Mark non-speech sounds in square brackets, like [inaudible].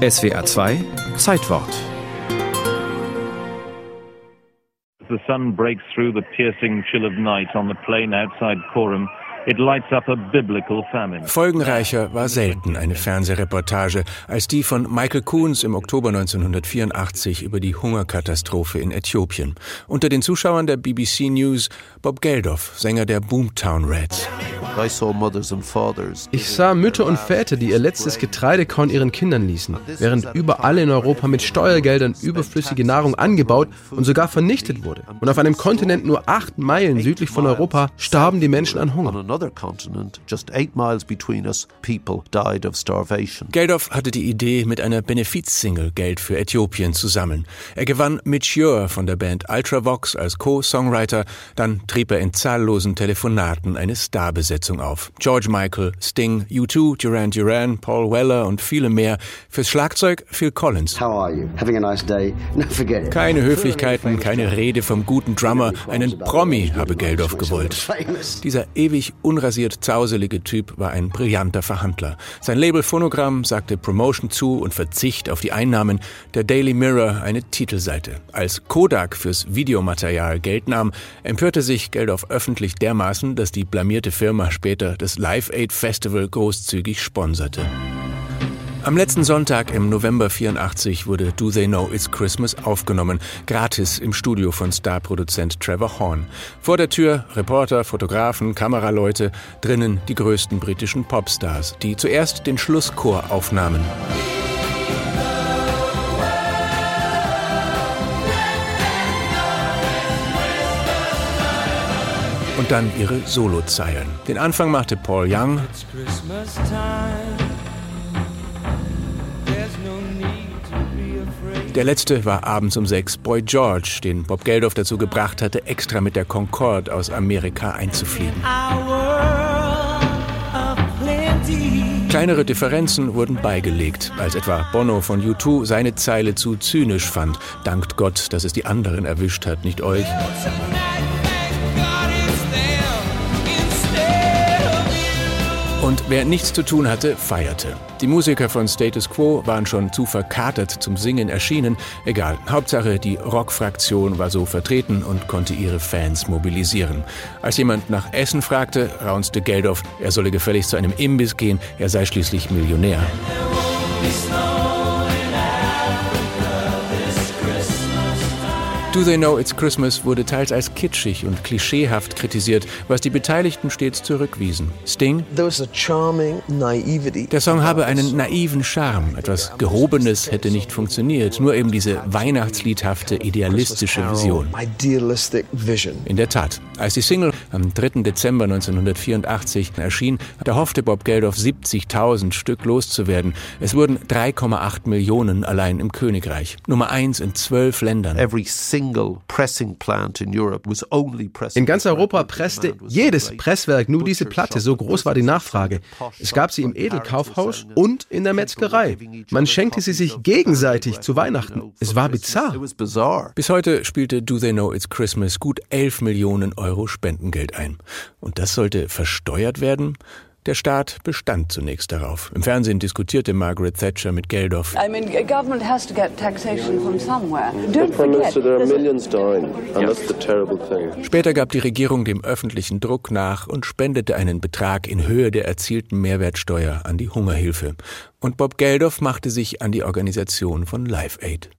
SWA 2 Zeitwort The sun breaks through the piercing chill of night on the plain outside Coram Folgenreicher war selten eine Fernsehreportage als die von Michael Coons im Oktober 1984 über die Hungerkatastrophe in Äthiopien. Unter den Zuschauern der BBC News Bob Geldof, Sänger der Boomtown Reds. Ich sah Mütter und Väter, die ihr letztes Getreidekorn ihren Kindern ließen, während überall in Europa mit Steuergeldern überflüssige Nahrung angebaut und sogar vernichtet wurde. Und auf einem Kontinent nur acht Meilen südlich von Europa starben die Menschen an Hunger another continent, just eight miles between us, people died of starvation. Geldof hatte die Idee, mit einer Benefizsingle Geld für Äthiopien zu sammeln. Er gewann Mitch Ure von der Band Ultravox als Co-Songwriter, dann trieb er in zahllosen Telefonaten eine Starbesetzung auf. George Michael, Sting, U2, Duran Duran, Paul Weller und viele mehr. Fürs Schlagzeug Phil Collins. Nice [laughs] keine Höflichkeiten, keine Rede vom guten Drummer, einen Promi habe Geldof gewollt. [laughs] Dieser ewig unrasiert zauselige Typ war ein brillanter Verhandler. Sein Label Phonogramm sagte Promotion zu und Verzicht auf die Einnahmen, der Daily Mirror eine Titelseite. Als Kodak fürs Videomaterial Geld nahm, empörte sich Geldof öffentlich dermaßen, dass die blamierte Firma später das Live Aid Festival großzügig sponserte. Am letzten Sonntag im November 84 wurde Do They Know It's Christmas aufgenommen, gratis im Studio von Starproduzent Trevor Horn. Vor der Tür Reporter, Fotografen, Kameraleute, drinnen die größten britischen Popstars, die zuerst den Schlusschor aufnahmen. Und dann ihre Solozeilen. Den Anfang machte Paul Young. Der letzte war abends um sechs Boy George, den Bob Geldof dazu gebracht hatte, extra mit der Concorde aus Amerika einzufliegen. Kleinere Differenzen wurden beigelegt, als etwa Bono von U2 seine Zeile zu zynisch fand. Dankt Gott, dass es die anderen erwischt hat, nicht euch. Wer nichts zu tun hatte, feierte. Die Musiker von Status Quo waren schon zu verkatert zum Singen erschienen. Egal, Hauptsache die Rockfraktion war so vertreten und konnte ihre Fans mobilisieren. Als jemand nach Essen fragte, raunste Geldof, er solle gefälligst zu einem Imbiss gehen, er sei schließlich Millionär. Do They Know It's Christmas wurde teils als kitschig und klischeehaft kritisiert, was die Beteiligten stets zurückwiesen. Sting? Der Song habe einen naiven Charme. Etwas Gehobenes hätte nicht funktioniert, nur eben diese weihnachtsliedhafte, idealistische Vision. In der Tat, als die Single am 3. Dezember 1984 erschien, da hoffte Bob Geldof 70.000 Stück loszuwerden. Es wurden 3,8 Millionen allein im Königreich. Nummer eins in zwölf Ländern. In ganz Europa presste jedes Presswerk nur diese Platte, so groß war die Nachfrage. Es gab sie im Edelkaufhaus und in der Metzgerei. Man schenkte sie sich gegenseitig zu Weihnachten. Es war bizarr. Bis heute spielte Do They Know It's Christmas gut 11 Millionen Euro Spendengeld ein. Und das sollte versteuert werden? Der Staat bestand zunächst darauf. Im Fernsehen diskutierte Margaret Thatcher mit Geldof. I mean, government has to get taxation from somewhere. Don't forget, there are millions dying, and that's the terrible thing. Später gab die Regierung dem öffentlichen Druck nach und spendete einen Betrag in Höhe der erzielten Mehrwertsteuer an die Hungerhilfe. Und Bob Geldof machte sich an die Organisation von Live Aid.